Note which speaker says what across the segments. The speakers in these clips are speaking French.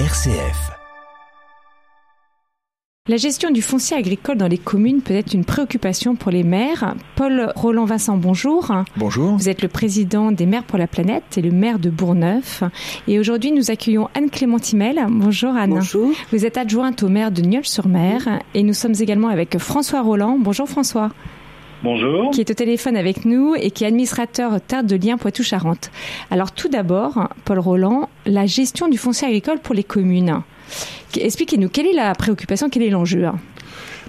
Speaker 1: RCF.
Speaker 2: La gestion du foncier agricole dans les communes peut être une préoccupation pour les maires. Paul Roland Vincent, bonjour.
Speaker 3: Bonjour.
Speaker 2: Vous êtes le président des maires pour la planète et le maire de Bourgneuf. Et aujourd'hui, nous accueillons Anne Clémentimel. Bonjour Anne.
Speaker 4: Bonjour.
Speaker 2: Vous êtes adjointe au maire de Nieul-sur-Mer et nous sommes également avec François Roland. Bonjour François.
Speaker 5: Bonjour.
Speaker 2: Qui est au téléphone avec nous et qui est administrateur Terre de Liens Poitou-Charentes. Alors tout d'abord, Paul Roland, la gestion du foncier agricole pour les communes. Expliquez-nous, quelle est la préoccupation, quel est l'enjeu?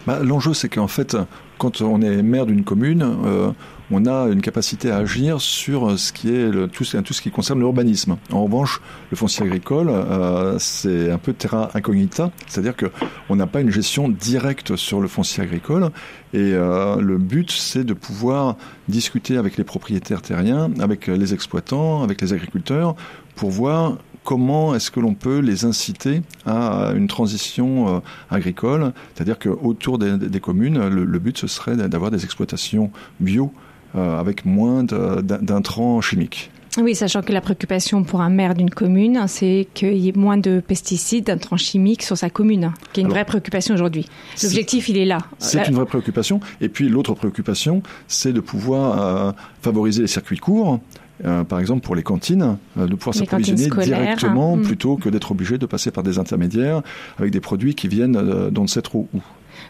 Speaker 3: Bah, L'enjeu, c'est qu'en fait, quand on est maire d'une commune, euh, on a une capacité à agir sur ce qui est le, tout, ce qui concerne l'urbanisme. En revanche, le foncier agricole, euh, c'est un peu terra incognita, c'est-à-dire que on n'a pas une gestion directe sur le foncier agricole. Et euh, le but, c'est de pouvoir discuter avec les propriétaires terriens, avec les exploitants, avec les agriculteurs, pour voir comment est-ce que l'on peut les inciter à une transition euh, agricole C'est-à-dire qu'autour des, des, communes, le, le, but ce serait d'avoir des exploitations bio avec moins d'intrants chimiques.
Speaker 2: Oui, sachant que la préoccupation pour un maire d'une commune, c'est qu'il y ait moins de pesticides, d'intrants chimiques sur sa commune, qui est une Alors, vraie préoccupation aujourd'hui. L'objectif, il est là.
Speaker 3: C'est une vraie préoccupation. Et puis l'autre préoccupation, c'est de pouvoir euh, favoriser les circuits courts. Euh, par exemple pour les cantines, euh, de pouvoir s'approvisionner directement
Speaker 2: hein.
Speaker 3: plutôt que d'être obligé de passer par des intermédiaires avec des produits qui viennent euh, d'on ne sait trop où?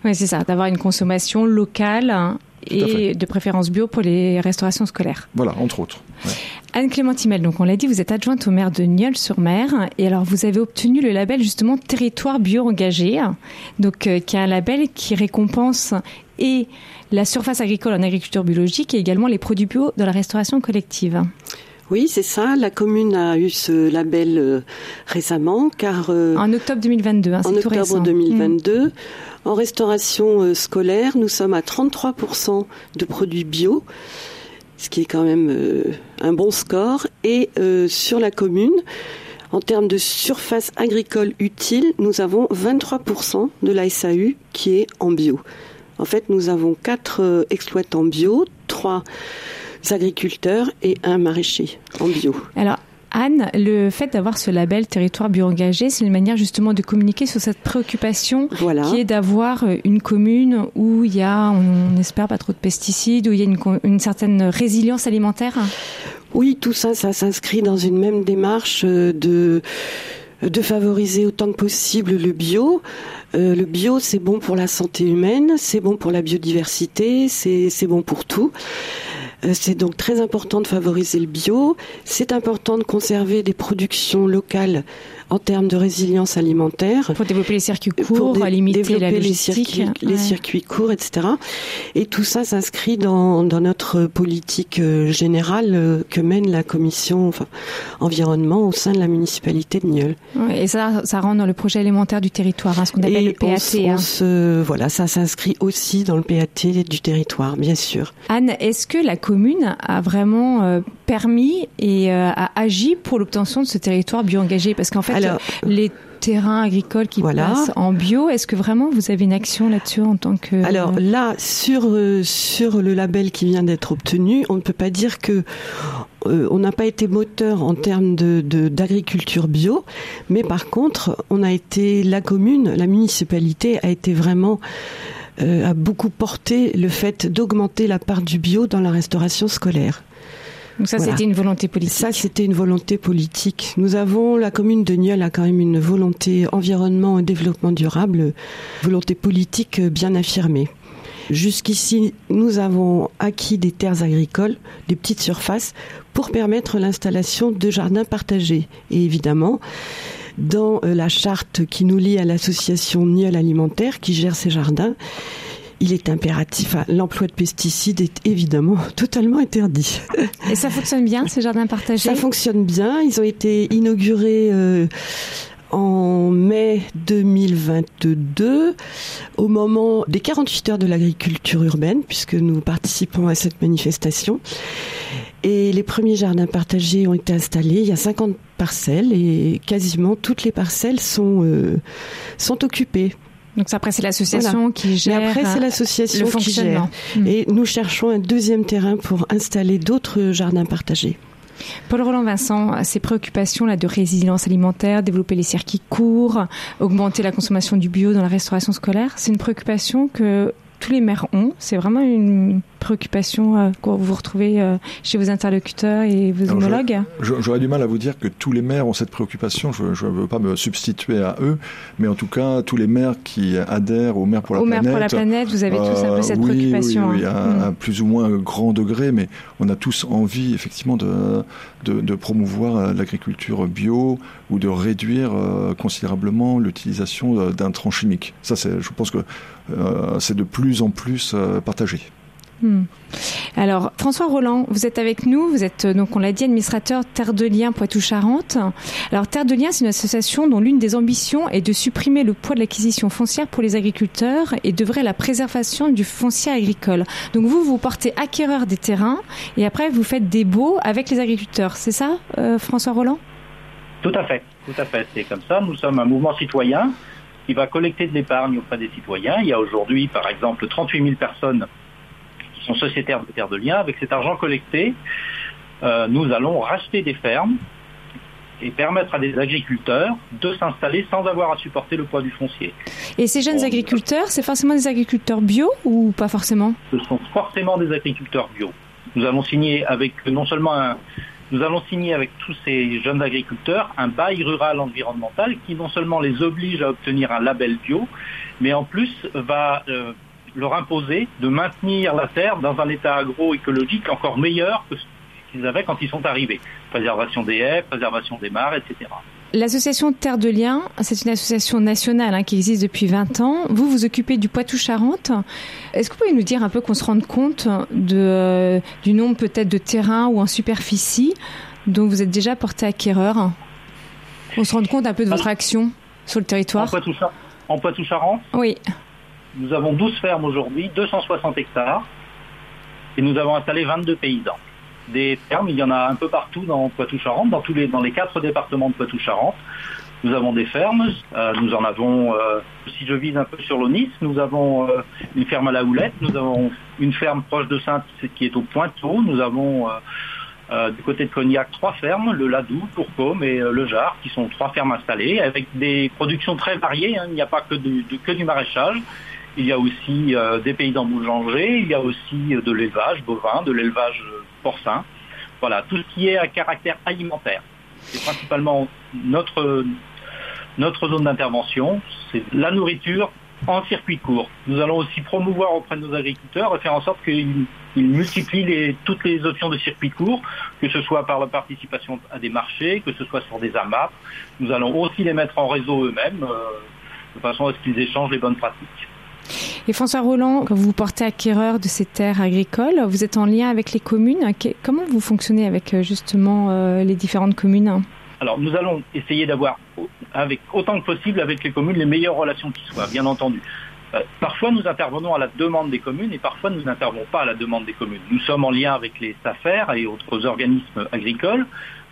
Speaker 2: Oui, c'est ça, d'avoir une consommation locale et de préférence bio pour les restaurations scolaires.
Speaker 3: Voilà, entre autres. Ouais.
Speaker 2: Anne Clémentimel, donc on l'a dit, vous êtes adjointe au maire de Nieul-sur-Mer et alors vous avez obtenu le label justement territoire bio engagé, donc euh, qui est un label qui récompense et la surface agricole en agriculture biologique et également les produits bio dans la restauration collective.
Speaker 4: Oui, c'est ça. La commune a eu ce label euh, récemment, car euh,
Speaker 2: en octobre 2022. Hein,
Speaker 4: en
Speaker 2: tout
Speaker 4: octobre
Speaker 2: récent.
Speaker 4: 2022, mmh. en restauration euh, scolaire, nous sommes à 33% de produits bio, ce qui est quand même euh, un bon score. Et euh, sur la commune, en termes de surface agricole utile, nous avons 23% de la SAU qui est en bio. En fait, nous avons quatre exploitants bio, trois agriculteurs et un maraîcher en bio.
Speaker 2: Alors, Anne, le fait d'avoir ce label territoire bio engagé, c'est une manière justement de communiquer sur cette préoccupation
Speaker 4: voilà.
Speaker 2: qui est d'avoir une commune où il y a, on espère, pas trop de pesticides, où il y a une, une certaine résilience alimentaire.
Speaker 4: Oui, tout ça, ça s'inscrit dans une même démarche de de favoriser autant que possible le bio. Euh, le bio, c'est bon pour la santé humaine, c'est bon pour la biodiversité, c'est bon pour tout. C'est donc très important de favoriser le bio. C'est important de conserver des productions locales en termes de résilience alimentaire.
Speaker 2: Pour développer les circuits courts, pour limiter la
Speaker 4: logistique. Les circuits, ouais. les circuits courts, etc. Et tout ça s'inscrit dans, dans, notre politique générale que mène la commission enfin, environnement au sein de la municipalité de Nieul.
Speaker 2: Ouais, et ça, ça rentre dans le projet élémentaire du territoire, hein, ce qu'on appelle
Speaker 4: et
Speaker 2: le PAT.
Speaker 4: On, se, voilà, ça s'inscrit aussi dans le PAT du territoire, bien sûr.
Speaker 2: Anne, est-ce que la commune a vraiment euh, permis et euh, a agi pour l'obtention de ce territoire bio-engagé? Parce qu'en fait, Alors, les terrains agricoles qui
Speaker 4: voilà.
Speaker 2: passent en bio, est-ce que vraiment vous avez une action là-dessus en tant que...
Speaker 4: Alors là, sur, euh, sur le label qui vient d'être obtenu, on ne peut pas dire que euh, on n'a pas été moteur en termes de, d'agriculture bio, mais par contre, on a été, la commune, la municipalité a été vraiment euh, a beaucoup porté le fait d'augmenter la part du bio dans la restauration scolaire.
Speaker 2: Donc ça, voilà. c'était une volonté politique.
Speaker 4: Ça, c'était une volonté politique. Nous avons, la commune de Nieul a quand même une volonté environnement et développement durable, volonté politique bien affirmée. Jusqu'ici, nous avons acquis des terres agricoles, des petites surfaces, pour permettre l'installation de jardins partagés. Et évidemment, dans la charte qui nous lie à l'association Nieul Alimentaire, qui gère ces jardins, il est impératif, l'emploi de pesticides est évidemment totalement interdit.
Speaker 2: Et ça fonctionne bien, ces jardins partagés?
Speaker 4: Ça fonctionne bien. Ils ont été inaugurés euh, en mai 2022, au moment des 48 heures de l'agriculture urbaine, puisque nous participons à cette manifestation. Et les premiers jardins partagés ont été installés. Il y a 50 parcelles et quasiment toutes les parcelles sont, euh, sont occupées.
Speaker 2: Donc après c'est l'association voilà. qui gère.
Speaker 4: Mais après c'est l'association qui gère. Mmh. Et nous cherchons un deuxième terrain pour installer d'autres jardins partagés.
Speaker 2: Paul Roland Vincent, ces préoccupations là de résilience alimentaire, développer les circuits courts, augmenter la consommation du bio dans la restauration scolaire, c'est une préoccupation que tous les maires ont. C'est vraiment une préoccupation euh, que vous retrouvez euh, chez vos interlocuteurs et vos homologues
Speaker 3: J'aurais du mal à vous dire que tous les maires ont cette préoccupation. Je ne veux pas me substituer à eux, mais en tout cas, tous les maires qui adhèrent au maire pour la
Speaker 2: au
Speaker 3: planète.
Speaker 2: Maire pour la planète, vous avez tous un peu cette
Speaker 3: oui,
Speaker 2: préoccupation.
Speaker 3: Oui, oui, hein. à, mm. plus ou moins grand degré, mais on a tous envie effectivement de, de, de promouvoir l'agriculture bio ou de réduire euh, considérablement l'utilisation d'intrants chimiques. Ça, je pense que euh, c'est de plus en plus euh, partagé.
Speaker 2: Hmm. Alors, François Roland, vous êtes avec nous. Vous êtes, donc, on l'a dit, administrateur Terre de Liens Poitou-Charentes. Alors, Terre de Liens, c'est une association dont l'une des ambitions est de supprimer le poids de l'acquisition foncière pour les agriculteurs et devrait la préservation du foncier agricole. Donc, vous, vous portez acquéreur des terrains et après, vous faites des baux avec les agriculteurs. C'est ça, euh, François Roland?
Speaker 1: Tout à fait. Tout à fait. C'est comme ça. Nous sommes un mouvement citoyen qui va collecter de l'épargne auprès des citoyens. Il y a aujourd'hui, par exemple, 38 000 personnes sont sociétaires de terres de liens. Avec cet argent collecté, euh, nous allons racheter des fermes et permettre à des agriculteurs de s'installer sans avoir à supporter le poids du foncier.
Speaker 2: Et ces jeunes agriculteurs, c'est forcément des agriculteurs bio ou pas forcément
Speaker 1: Ce sont forcément des agriculteurs bio. Nous avons signé avec non seulement un, nous allons signer avec tous ces jeunes agriculteurs un bail rural environnemental qui non seulement les oblige à obtenir un label bio, mais en plus va euh, leur imposer de maintenir la terre dans un état agroécologique encore meilleur que ce qu'ils avaient quand ils sont arrivés. Préservation des haies, préservation des mares, etc.
Speaker 2: L'association Terre de Liens, c'est une association nationale hein, qui existe depuis 20 ans. Vous vous occupez du Poitou-Charentes. Est-ce que vous pouvez nous dire un peu qu'on se rende compte de, euh, du nombre peut-être de terrains ou en superficie dont vous êtes déjà porté acquéreur? On se rend compte un peu de votre action sur le territoire?
Speaker 1: En Poitou-Charentes?
Speaker 2: Oui.
Speaker 1: Nous avons 12 fermes aujourd'hui, 260 hectares, et nous avons installé 22 paysans des fermes. Il y en a un peu partout dans Poitou-Charentes, dans tous les dans les quatre départements de Poitou-Charentes. Nous avons des fermes. Euh, nous en avons, euh, si je vise un peu sur l'Onis, nous avons euh, une ferme à la Houlette. Nous avons une ferme proche de Sainte qui est au Pointeau. Nous avons du côté de Cognac trois fermes, le Ladou, Tourcombe et le Jard, qui sont trois fermes installées avec des productions très variées. Hein. Il n'y a pas que que du maraîchage. Il y a aussi des paysans boulangers, il y a aussi de l'élevage bovin, de l'élevage porcin. Voilà, tout ce qui est à caractère alimentaire. C'est principalement notre, notre zone d'intervention, c'est la nourriture en circuit court. Nous allons aussi promouvoir auprès de nos agriculteurs et faire en sorte qu'ils multiplient toutes les options de circuit court, que ce soit par la participation à des marchés, que ce soit sur des AMAP. Nous allons aussi les mettre en réseau eux-mêmes, euh, de façon à ce qu'ils échangent les bonnes pratiques.
Speaker 2: Et François Roland, vous portez acquéreur de ces terres agricoles, vous êtes en lien avec les communes. Comment vous fonctionnez avec euh, justement euh, les différentes communes?
Speaker 1: Alors nous allons essayer d'avoir avec autant que possible avec les communes les meilleures relations qui soient, bien entendu. Euh, parfois nous intervenons à la demande des communes et parfois nous n'intervenons pas à la demande des communes. Nous sommes en lien avec les SAFER et autres organismes agricoles.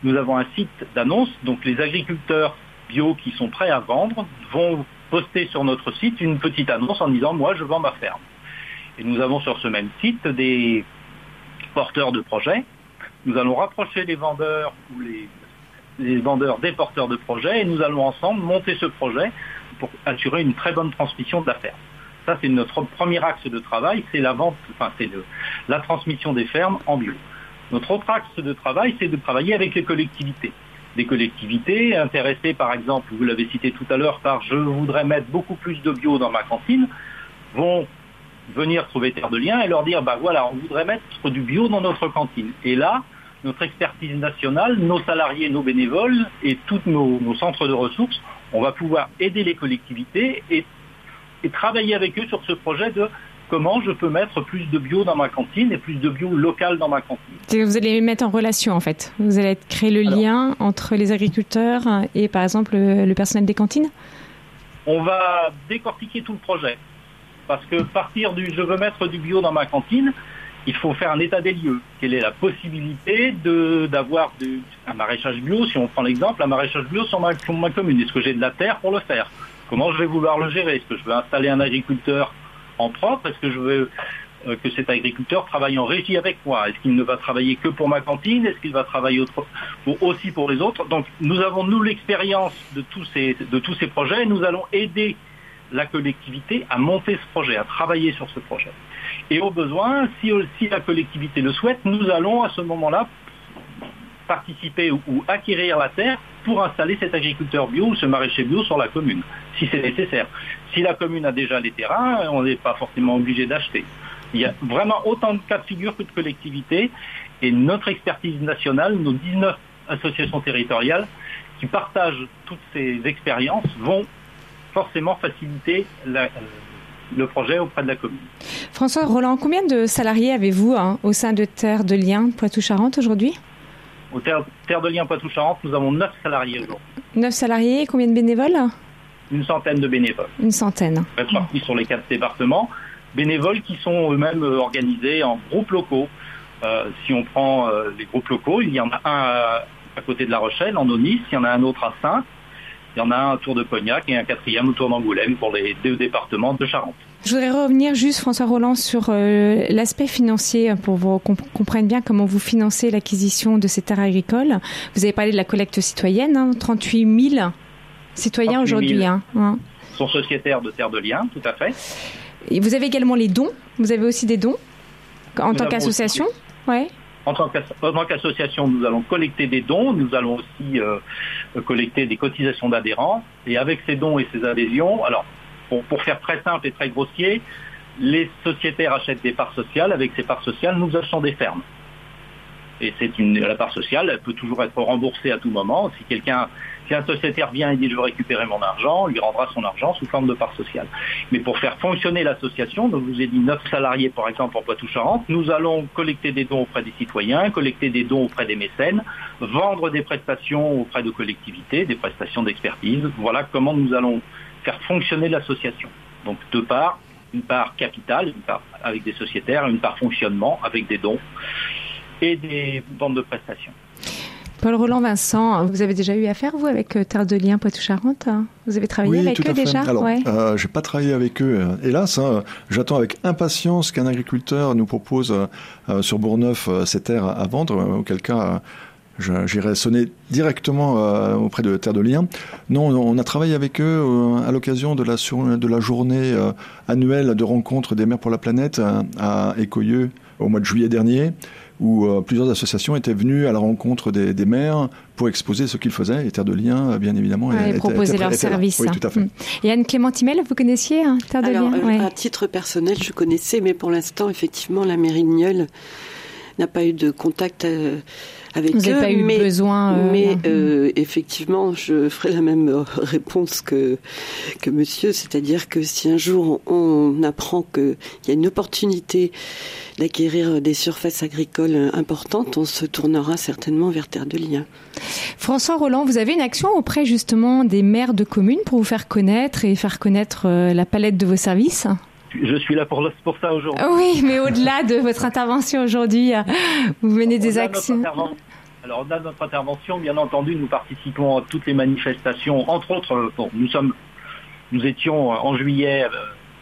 Speaker 1: Nous avons un site d'annonce, donc les agriculteurs bio qui sont prêts à vendre vont poster sur notre site une petite annonce en disant moi je vends ma ferme. Et nous avons sur ce même site des porteurs de projets. Nous allons rapprocher les vendeurs ou les, les vendeurs des porteurs de projets et nous allons ensemble monter ce projet pour assurer une très bonne transmission de la ferme. Ça, c'est notre premier axe de travail, c'est la vente, enfin, c'est la transmission des fermes en bio. Notre autre axe de travail, c'est de travailler avec les collectivités des collectivités intéressées, par exemple, vous l'avez cité tout à l'heure, par je voudrais mettre beaucoup plus de bio dans ma cantine, vont venir trouver Terre de Liens et leur dire, bah voilà, on voudrait mettre du bio dans notre cantine. Et là, notre expertise nationale, nos salariés, nos bénévoles et tous nos, centres de ressources, on va pouvoir aider les collectivités et travailler avec eux sur ce projet de comment je peux mettre plus de bio dans ma cantine et plus de bio local dans ma cantine.
Speaker 2: Vous allez les mettre en relation en fait. Vous allez créer le lien entre les agriculteurs et par exemple le, personnel des cantines
Speaker 1: On va décortiquer tout le projet. Parce que partir du je veux mettre du bio dans ma cantine, il faut faire un état des lieux. Quelle est la possibilité d'avoir un maraîchage bio, si on prend l'exemple, un maraîchage bio sur ma, sur ma commune? Est-ce que j'ai de la terre pour le faire? Comment je vais vouloir le gérer? Est-ce que je veux installer un agriculteur en propre Est-ce que je veux euh, que cet agriculteur travaille en régie avec moi. Est-ce qu'il ne va travailler que pour ma cantine? Est-ce qu'il va travailler aussi pour les autres? Donc nous avons, nous, l'expérience de, tous ces, projets. Et nous allons aider la collectivité à monter ce projet, à travailler sur ce projet. Et au besoin, si, si la collectivité le souhaite, nous allons à ce moment-là participer ou, acquérir la terre pour installer cet agriculteur bio ou ce maraîcher bio sur la commune, si c'est nécessaire. Si la commune a déjà les terrains, on n'est pas forcément obligé d'acheter. Il y a vraiment autant de cas de figure que de collectivités et notre expertise nationale, nos 19 associations territoriales qui partagent toutes ces expériences vont forcément faciliter euh, le projet auprès de la commune.
Speaker 2: François Roland, combien de salariés avez-vous hein, au sein de Terre de Liens Poitou-Charentes aujourd'hui?
Speaker 1: Au Terre, de Liens Poitou-Charentes, nous avons 9 salariés aujourd'hui.
Speaker 2: 9 salariés, combien de bénévoles?
Speaker 1: Une centaine de bénévoles.
Speaker 2: Une centaine.
Speaker 1: Répartis sur les quatre départements. Bénévoles qui sont eux-mêmes euh, organisés en groupes locaux. Euh, si on prend les groupes locaux, il y en a un à, côté de La Rochelle, en Onis, il y en a un autre à Sainte, il y en a un autour de Cognac et un quatrième autour d'Angoulême pour les deux départements de Charente.
Speaker 2: Je voudrais revenir juste, François Roland, sur euh, l'aspect financier pour qu'on comprenne bien comment vous financez l'acquisition de ces terres agricoles. Vous avez parlé de la collecte citoyenne, 38 hein, 000 citoyens aujourd'hui. Hein,
Speaker 1: hein, sont sociétaires de terres de liens, tout à fait.
Speaker 2: Et vous avez également les dons. Vous avez aussi des dons en tant qu'association
Speaker 1: Ouais. En tant qu'association, nous allons collecter des dons, nous allons aussi euh, collecter des cotisations d'adhérents. Et avec ces dons et ces adhésions, alors pour, faire très simple et très grossier, les sociétaires achètent des parts sociales. Avec ces parts sociales, nous achetons des fermes. Et c'est une, la part sociale, elle peut toujours être remboursée à tout moment. Si quelqu'un si un sociétaire vient et dit je veux récupérer mon argent, on lui rendra son argent sous forme de part sociale. Mais pour faire fonctionner l'association, donc je vous ai dit 9 salariés par exemple en Poitou-Charentes, nous allons collecter des dons auprès des citoyens, collecter des dons auprès des mécènes, vendre des prestations auprès de collectivités, des prestations d'expertise. Voilà comment nous allons faire fonctionner l'association. Donc deux parts, une part capitale, une part avec des sociétaires, une part fonctionnement avec des dons et des ventes de prestations.
Speaker 2: Paul Roland Vincent, vous avez déjà eu affaire, vous, avec euh, Terre de Liens Poitou-Charentes Vous avez travaillé avec eux déjà?
Speaker 3: Alors, euh, j'ai pas travaillé avec eux, euh, hélas. Hein. J'attends avec impatience qu'un agriculteur nous propose sur Bourgneuf ses terres à, vendre, auquel cas j'irai sonner directement auprès de Terre de Liens. Non, on a travaillé avec eux à l'occasion de la, de la journée annuelle de rencontre des maires pour la planète à Écoyeux au mois de juillet dernier où euh, plusieurs associations étaient venues à la rencontre des, maires pour exposer ce qu'ils faisaient. Et Terre de Liens, bien évidemment,
Speaker 2: et proposer leurs services.
Speaker 3: Oui, tout à fait. Mm.
Speaker 2: Et Anne Clémentimel, vous connaissiez hein, Terre de Liens
Speaker 4: euh, À titre personnel, je connaissais, mais pour l'instant, effectivement, la mairie de Nieul n'a pas eu de contact euh, avec
Speaker 2: Vous
Speaker 4: eux.
Speaker 2: pas eu
Speaker 4: mais,
Speaker 2: besoin.
Speaker 4: Euh, mais euh, effectivement, je ferai la même réponse que que Monsieur, c'est-à-dire que si un jour on apprend qu'il y a une opportunité d'acquérir des surfaces agricoles importantes, on se tournera certainement vers Terre de Liens.
Speaker 2: François Roland, vous avez une action auprès justement des maires de communes pour vous faire connaître et faire connaître la palette de vos services?
Speaker 1: Je suis là pour, pour ça aujourd'hui.
Speaker 2: Oui, mais au-delà de votre intervention aujourd'hui, vous menez des actions.
Speaker 1: Alors, au-delà de notre intervention, bien entendu, nous participons à toutes les manifestations. Entre autres, euh, nous sommes, nous étions en juillet euh,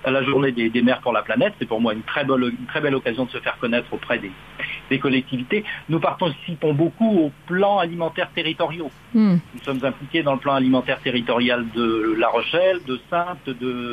Speaker 1: à la journée des, des pour la planète. C'est pour moi une très, belle, une très belle occasion de se faire connaître auprès des, des collectivités. Nous participons beaucoup aux plans alimentaires territoriaux. Hmm. Nous sommes impliqués dans le plan alimentaire territorial de La Rochelle, de Sainte,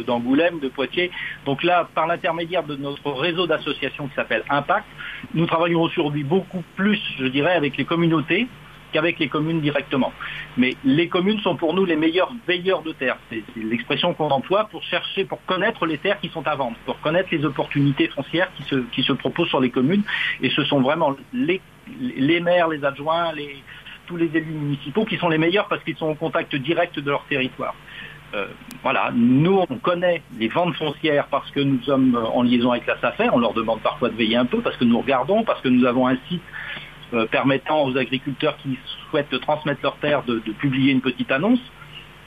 Speaker 1: d'Angoulême, de, Poitiers. Donc là, par l'intermédiaire de notre réseau d'associations qui s'appelle Impact, nous travaillons aujourd'hui beaucoup plus, je dirais, avec les communautés qu'avec les communes directement. Mais les communes sont pour nous les meilleurs veilleurs de terre. C'est l'expression qu'on emploie pour chercher, pour connaître les terres qui sont à vendre, pour connaître les opportunités foncières qui se, qui se proposent sur les communes. Et ce sont vraiment les, maires, les adjoints, tous les élus municipaux qui sont les meilleurs parce qu'ils sont au contact direct de leur territoire. Euh, voilà, nous on connaît les ventes foncières parce que nous sommes en liaison avec la SAFER, on leur demande parfois de veiller un peu parce que nous regardons, parce que nous avons un site euh, permettant aux agriculteurs qui souhaitent transmettre leurs terres de, publier une petite annonce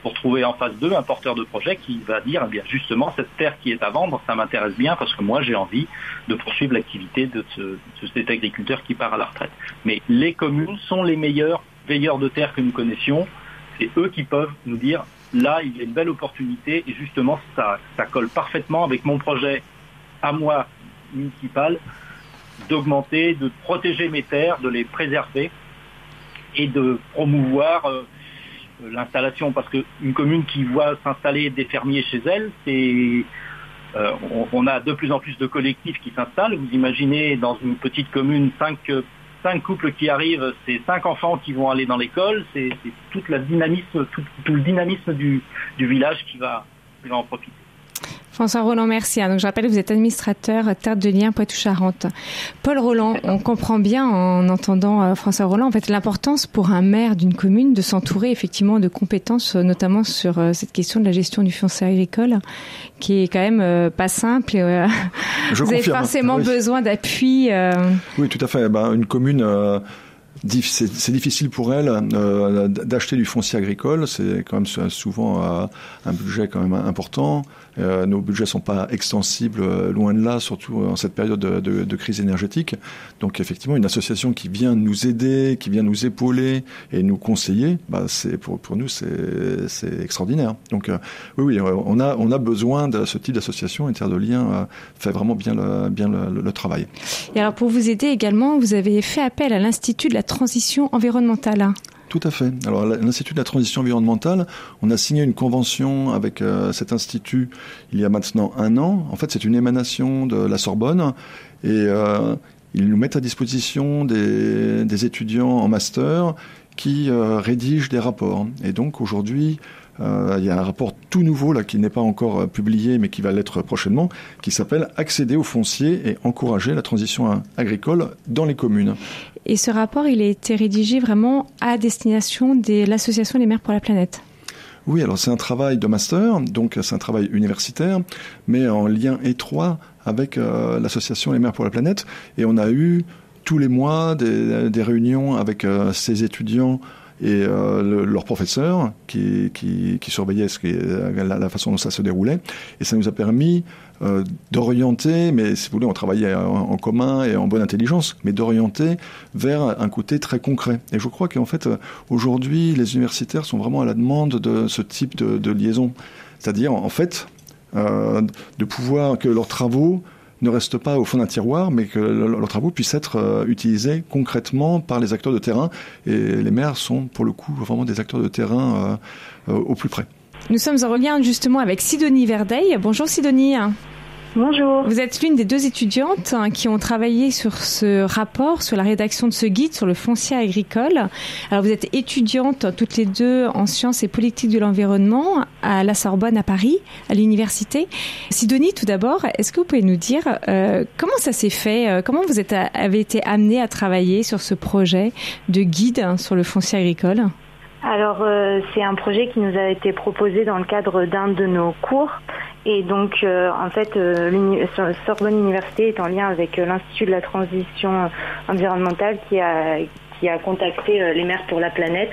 Speaker 1: pour trouver en face d'eux un porteur de projet qui va dire eh bien justement cette terre qui est à vendre, ça m'intéresse bien parce que moi j'ai envie de poursuivre l'activité de, cet agriculteur qui part à la retraite. Mais les communes sont les meilleurs veilleurs de terre que nous connaissions. C'est eux qui peuvent nous dire là il y a une belle opportunité et justement ça, ça colle parfaitement avec mon projet à moi municipale d'augmenter, de protéger mes terres, de les préserver et de promouvoir euh, l'installation. Parce qu'une commune qui voit s'installer des fermiers chez elle, c'est euh, on, a de plus en plus de collectifs qui s'installent. Vous imaginez dans une petite commune cinq, cinq couples qui arrivent, c'est cinq enfants qui vont aller dans l'école, c'est toute la dynamisme, tout, le dynamisme du, du village qui va, qui va en profiter.
Speaker 2: François Roland, merci. Donc, je rappelle que vous êtes administrateur Terre de Liens Poitou-Charentes. Paul Roland, on comprend bien en entendant euh, François Roland, en fait, l'importance pour un maire d'une commune de s'entourer effectivement de compétences, euh, notamment sur euh, cette question de la gestion du foncier agricole, qui est quand même pas simple. vous avez forcément besoin d'appui.
Speaker 3: Oui, tout à fait. Ben, une commune c'est difficile pour elle euh, d'acheter du foncier agricole. C'est quand même souvent euh, un budget quand même important. Euh, nos budgets sont pas extensibles, loin de là, surtout en cette période de, de, de, crise énergétique. Donc effectivement, une association qui vient nous aider, qui vient nous épauler et nous conseiller, bah, c'est pour, nous c'est extraordinaire. Donc oui, oui, on a on a besoin de ce type d'association. Inter de Lien fait vraiment bien le bien le, travail.
Speaker 2: Et alors pour vous aider également, vous avez fait appel à l'institut de la transition environnementale.
Speaker 3: Tout à fait. Alors l'Institut de la transition environnementale, on a signé une convention avec euh, cet institut il y a maintenant un an. En fait, c'est une émanation de la Sorbonne et euh, ils nous mettent à disposition des, étudiants en master qui euh, rédigent des rapports. Et donc aujourd'hui, il y a un rapport tout nouveau là qui n'est pas encore publié mais qui va l'être prochainement, qui s'appelle Accéder au foncier et encourager la transition agricole dans les communes.
Speaker 2: Et ce rapport, il a été rédigé vraiment à destination de l'association des maires pour la planète.
Speaker 3: Oui, alors c'est un travail de master, donc c'est un travail universitaire, mais en lien étroit avec euh, l'association Les Maires pour la Planète. Et on a eu tous les mois des, réunions avec ces étudiants et euh, leurs professeurs qui, surveillaient la, la, façon dont ça se déroulait. Et ça nous a permis euh, d'orienter, mais si vous voulez, on travaillait en, commun et en bonne intelligence, mais d'orienter vers un côté très concret. Et je crois qu'en fait, aujourd'hui, les universitaires sont vraiment à la demande de ce type de, liaison. C'est-à-dire, en fait, euh, de pouvoir que leurs travaux ne restent pas au fond d'un tiroir, mais que leurs travaux puissent être euh, utilisés concrètement par les acteurs de terrain. Et les maires sont, pour le coup, vraiment des acteurs de terrain euh, euh, au plus près.
Speaker 2: Nous sommes en lien justement avec Sidonie Verdeil. Bonjour Sidonie.
Speaker 5: Bonjour.
Speaker 2: Vous êtes l'une des deux étudiantes hein, qui ont travaillé sur ce rapport, sur la rédaction de ce guide sur le foncier agricole. Alors vous êtes étudiantes toutes les deux en sciences et politique de l'environnement à la Sorbonne à Paris, à l'université. Sidonie, tout d'abord, est-ce que vous pouvez nous dire euh, comment ça s'est fait euh, Comment vous avez été amenée à travailler sur ce projet de guide hein, sur le foncier agricole?
Speaker 5: Alors euh, c'est un projet qui nous a été proposé dans le cadre d'un de nos cours. Et donc, euh, en fait, euh, Sorbonne Université est en lien avec euh, l'Institut de la transition environnementale qui a, qui a contacté euh, les maires pour la planète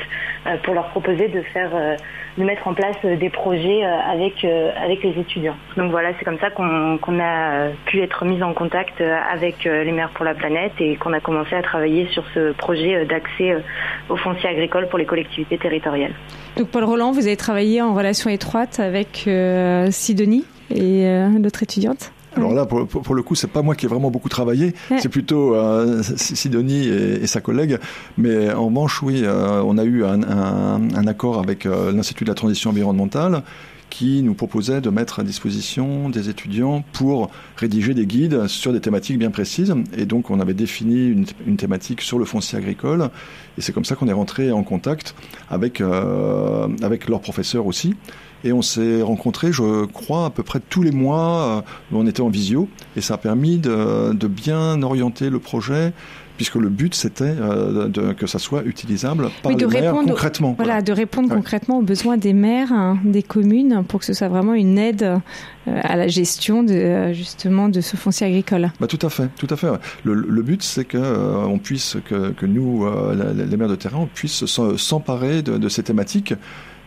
Speaker 5: pour leur proposer de faire, de mettre en place des projets avec avec les étudiants. Donc voilà, c'est comme ça qu'on a pu être mis en contact avec les maires pour la planète et qu'on a commencé à travailler sur ce projet d'accès aux fonciers agricoles pour les collectivités territoriales.
Speaker 2: Donc Paul Roland, vous avez travaillé en relation étroite avec euh, Sidonie et euh, l'autre étudiante?
Speaker 3: Alors là, pour, pour, le coup, c'est pas moi qui ai vraiment beaucoup travaillé, c'est plutôt euh, Sidonie et, sa collègue. Mais en revanche, oui, on a eu un, un, un accord avec l'Institut de la transition environnementale qui nous proposait de mettre à disposition des étudiants pour rédiger des guides sur des thématiques bien précises. Et donc, on avait défini une, thématique sur le foncier agricole. Et c'est comme ça qu'on est rentré en contact avec, euh, avec leurs professeurs aussi. Et on s'est rencontrés, je crois, à peu près tous les mois. où on était en visio. Et ça a permis de, de bien orienter le projet puisque le but c'était euh, de, que ça soit utilisable par les maires concrètement.
Speaker 2: Voilà, de répondre concrètement aux besoins des maires, hein, des communes, pour que ce soit vraiment une aide euh, à la gestion de, euh, justement de ce foncier agricole.
Speaker 3: Bah, tout à fait, tout à fait. Le, le but c'est que on puisse que, que nous, les maires de terrain, on puisse s'emparer de, de ces thématiques.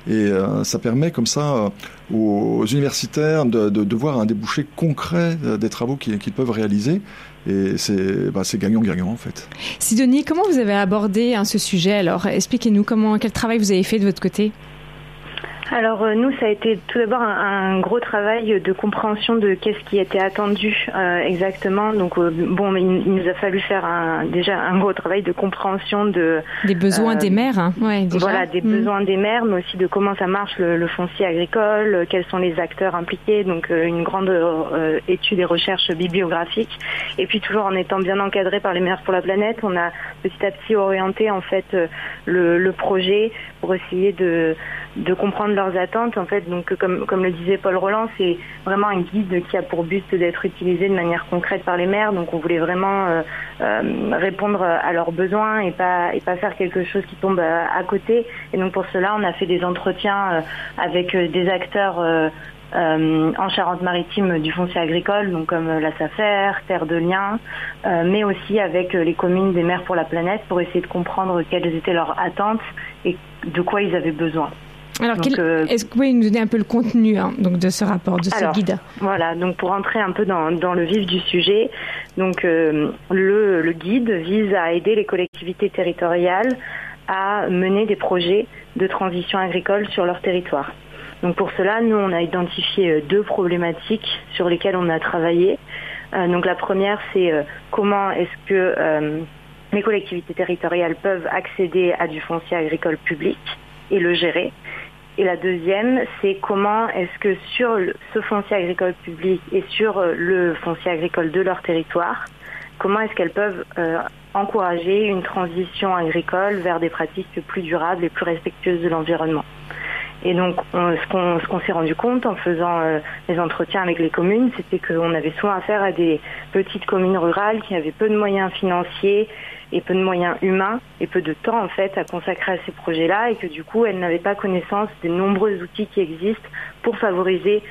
Speaker 3: Et ça permet comme ça aux universitaires de, de, de, voir un débouché concret des travaux qu'ils peuvent réaliser et c'est bah, gagnant-gagnant en fait.
Speaker 2: Sidonie, comment vous avez abordé hein, ce sujet? Alors expliquez-nous comment, quel travail vous avez fait de votre côté?
Speaker 5: Alors euh, nous, ça a été tout d'abord un, gros travail de compréhension de qu'est-ce qui était attendu euh, exactement. Donc euh, bon, il, nous a fallu faire un, déjà un gros travail de compréhension de
Speaker 2: des besoins des maires. Hein.
Speaker 5: Ouais, Voilà, des mm. besoins des maires, mais aussi de comment ça marche le, foncier agricole, quels sont les acteurs impliqués. Donc une grande étude et recherche bibliographique. Et puis toujours en étant bien encadré par les maires pour la planète, on a petit à petit orienté en fait le, le projet pour essayer de de comprendre leurs attentes. En fait, donc comme, comme le disait Paul Roland, c'est vraiment un guide qui a pour but d'être utilisé de manière concrète par les maires. Donc on voulait vraiment euh, euh, répondre à leurs besoins et pas et pas faire quelque chose qui tombe à, côté. Et donc pour cela, on a fait des entretiens euh, avec des acteurs. en Charente-Maritime du foncier agricole, donc comme la SAFER, Terre de Liens, mais aussi avec les communes des maires pour la planète pour essayer de comprendre quelles étaient leurs attentes et de quoi ils avaient besoin.
Speaker 2: Alors, euh, est-ce que vous pouvez nous donner un peu le contenu hein, donc de ce rapport, de ce guide
Speaker 5: Voilà, donc pour entrer un peu dans, le vif du sujet, donc euh, le, guide vise à aider les collectivités territoriales à mener des projets de transition agricole sur leur territoire. Donc pour cela, nous, on a identifié euh, deux problématiques sur lesquelles on a travaillé. donc la première, c'est comment est-ce que les collectivités territoriales peuvent accéder à du foncier agricole public et le gérer. Et la deuxième, c'est comment est-ce que sur ce foncier agricole public et sur euh, le foncier agricole de leur territoire, comment est-ce qu'elles peuvent euh, encourager une transition agricole vers des pratiques plus durables et plus respectueuses de l'environnement. Et donc, ce qu'on s'est rendu compte en faisant euh, les entretiens avec les communes, c'était qu'on avait souvent affaire à des petites communes rurales qui avaient peu de moyens financiers, et peu de moyens humains et peu de temps en fait à consacrer à ces projets-là et que du coup elles n'avaient pas connaissance des nombreux outils qui existent pour favoriser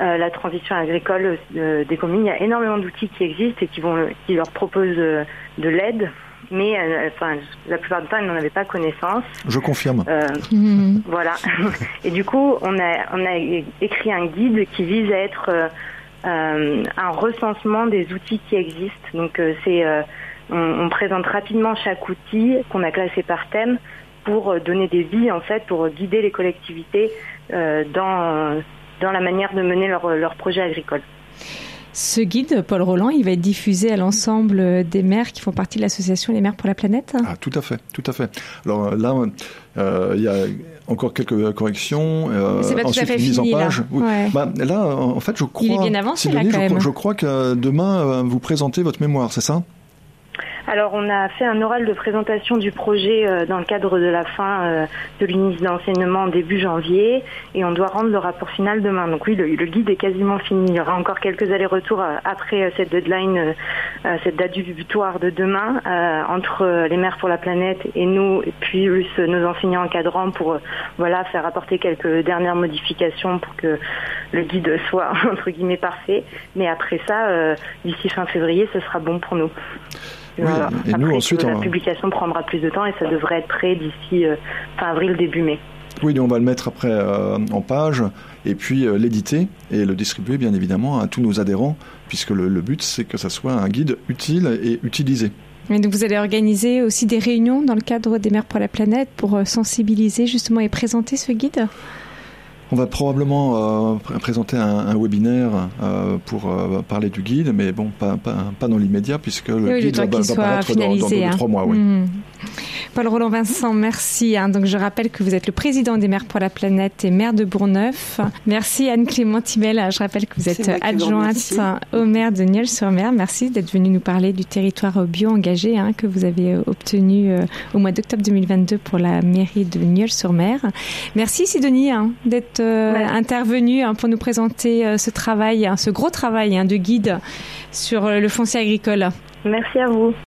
Speaker 5: euh, la transition agricole euh, des communes. Il y a énormément d'outils qui existent et qui vont qui leur proposent de l'aide, mais enfin la plupart du temps elles n'en avaient pas connaissance.
Speaker 3: Je confirme.
Speaker 5: Mmh. Voilà. et du coup on a on a écrit un guide qui vise à être un recensement des outils qui existent. Donc c'est on, présente rapidement chaque outil qu'on a classé par thème pour euh, donner des vies en fait, pour guider les collectivités euh, dans, dans la manière de mener leur, leur projet agricole.
Speaker 2: Ce guide, Paul Roland, il va être diffusé à l'ensemble des maires qui font partie de l'association Les maires pour la planète
Speaker 3: Ah, tout à fait, tout à fait. Alors là, euh, il y a encore quelques corrections.
Speaker 2: Euh, C'est pas tout à fait mise fini, en page.
Speaker 3: Là. Bah, là, en fait, je crois.
Speaker 2: Il est bien avancé, là, quand
Speaker 3: même. je crois que demain, vous présentez votre mémoire, c'est ça?
Speaker 5: Alors on a fait un oral de présentation du projet euh, dans le cadre de la fin euh, de l'unité d'enseignement début janvier et on doit rendre le rapport final demain. Donc oui, le, guide est quasiment fini. Il y aura encore quelques allers-retours euh, après cette deadline, cette date du butoir de demain entre les maires pour la planète et nous et puis nos enseignants encadrants pour voilà faire apporter quelques dernières modifications pour que le guide soit entre guillemets parfait. Mais après ça, d'ici fin février, ce sera bon pour nous.
Speaker 3: Et nous, ensuite,
Speaker 5: la publication prendra plus de temps et ça devrait être prêt d'ici euh, fin avril, début mai.
Speaker 3: Oui, nous, on va le mettre après euh, en page et puis euh, l'éditer et le distribuer bien évidemment à tous nos adhérents, puisque le, but c'est que ça soit un guide utile et utilisé.
Speaker 2: Et donc vous allez organiser aussi des réunions dans le cadre des Mères pour la planète pour sensibiliser justement et présenter ce guide?
Speaker 3: On va probablement euh, présenter un, webinaire euh, pour euh, parler du guide, mais bon, pas, pas, dans l'immédiat, puisque le guide va, apparaître dans, dans, hein. trois mois. Oui. Hmm.
Speaker 2: Paul Roland Vincent, merci. Hein. Donc je rappelle que vous êtes le président des maires pour la planète et maire de Bourgneuf. Merci Anne-Clément Timel. Je rappelle que vous êtes adjointe au maire de Nieul-sur-Mer. Merci d'être venue nous parler du territoire bio engagé hein, que vous avez obtenu au mois d'octobre 2022 pour la mairie de Nieul-sur-Mer. Merci Sidonie d'être euh, intervenu hein, pour nous présenter euh, ce travail, hein, ce gros travail hein, de guide sur euh, le foncier agricole.
Speaker 5: Merci à vous.